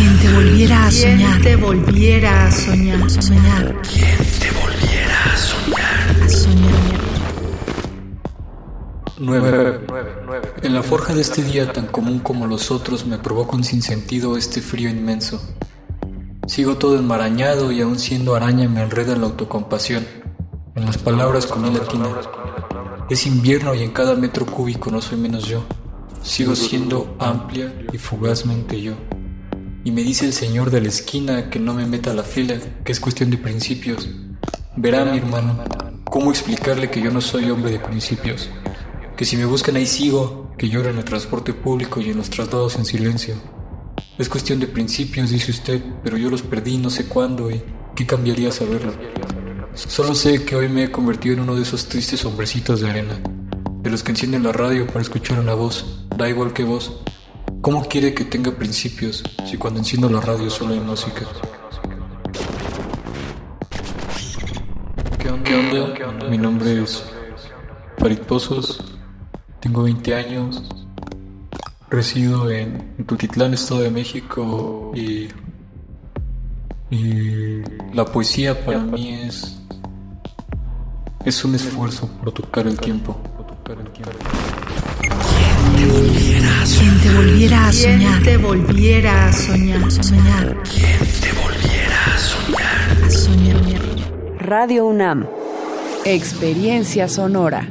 Quien te volviera a soñar. te volviera a soñar. Soñar. Quien te volviera a soñar. A soñar. 9. En la forja de este día tan común como los otros me provoca un sinsentido este frío inmenso. Sigo todo enmarañado y aún siendo araña me enreda la autocompasión. En las palabras con mi latina. Es invierno y en cada metro cúbico no soy menos yo. Sigo siendo amplia y fugazmente yo. Y me dice el señor de la esquina que no me meta a la fila, que es cuestión de principios. Verá mi hermano, ¿cómo explicarle que yo no soy hombre de principios? Que si me buscan ahí sigo, que lloro en el transporte público y en los traslados en silencio. Es cuestión de principios, dice usted, pero yo los perdí no sé cuándo y ¿qué cambiaría saberlo? Solo sé que hoy me he convertido en uno de esos tristes hombrecitos de arena, de los que encienden la radio para escuchar una voz, da igual que voz. ¿Cómo quiere que tenga principios si cuando enciendo la radio solo hay música? ¿Qué onda? ¿Qué onda? Mi nombre es Farid Pozos, tengo 20 años, resido en Tutitlán, Estado de México y, y la poesía para mí es es un esfuerzo por tocar el tiempo. Te volviera a soñar. te volviera a soñar. Soñar. Quien te volviera a soñar. A soñar. Radio UNAM. Experiencia sonora.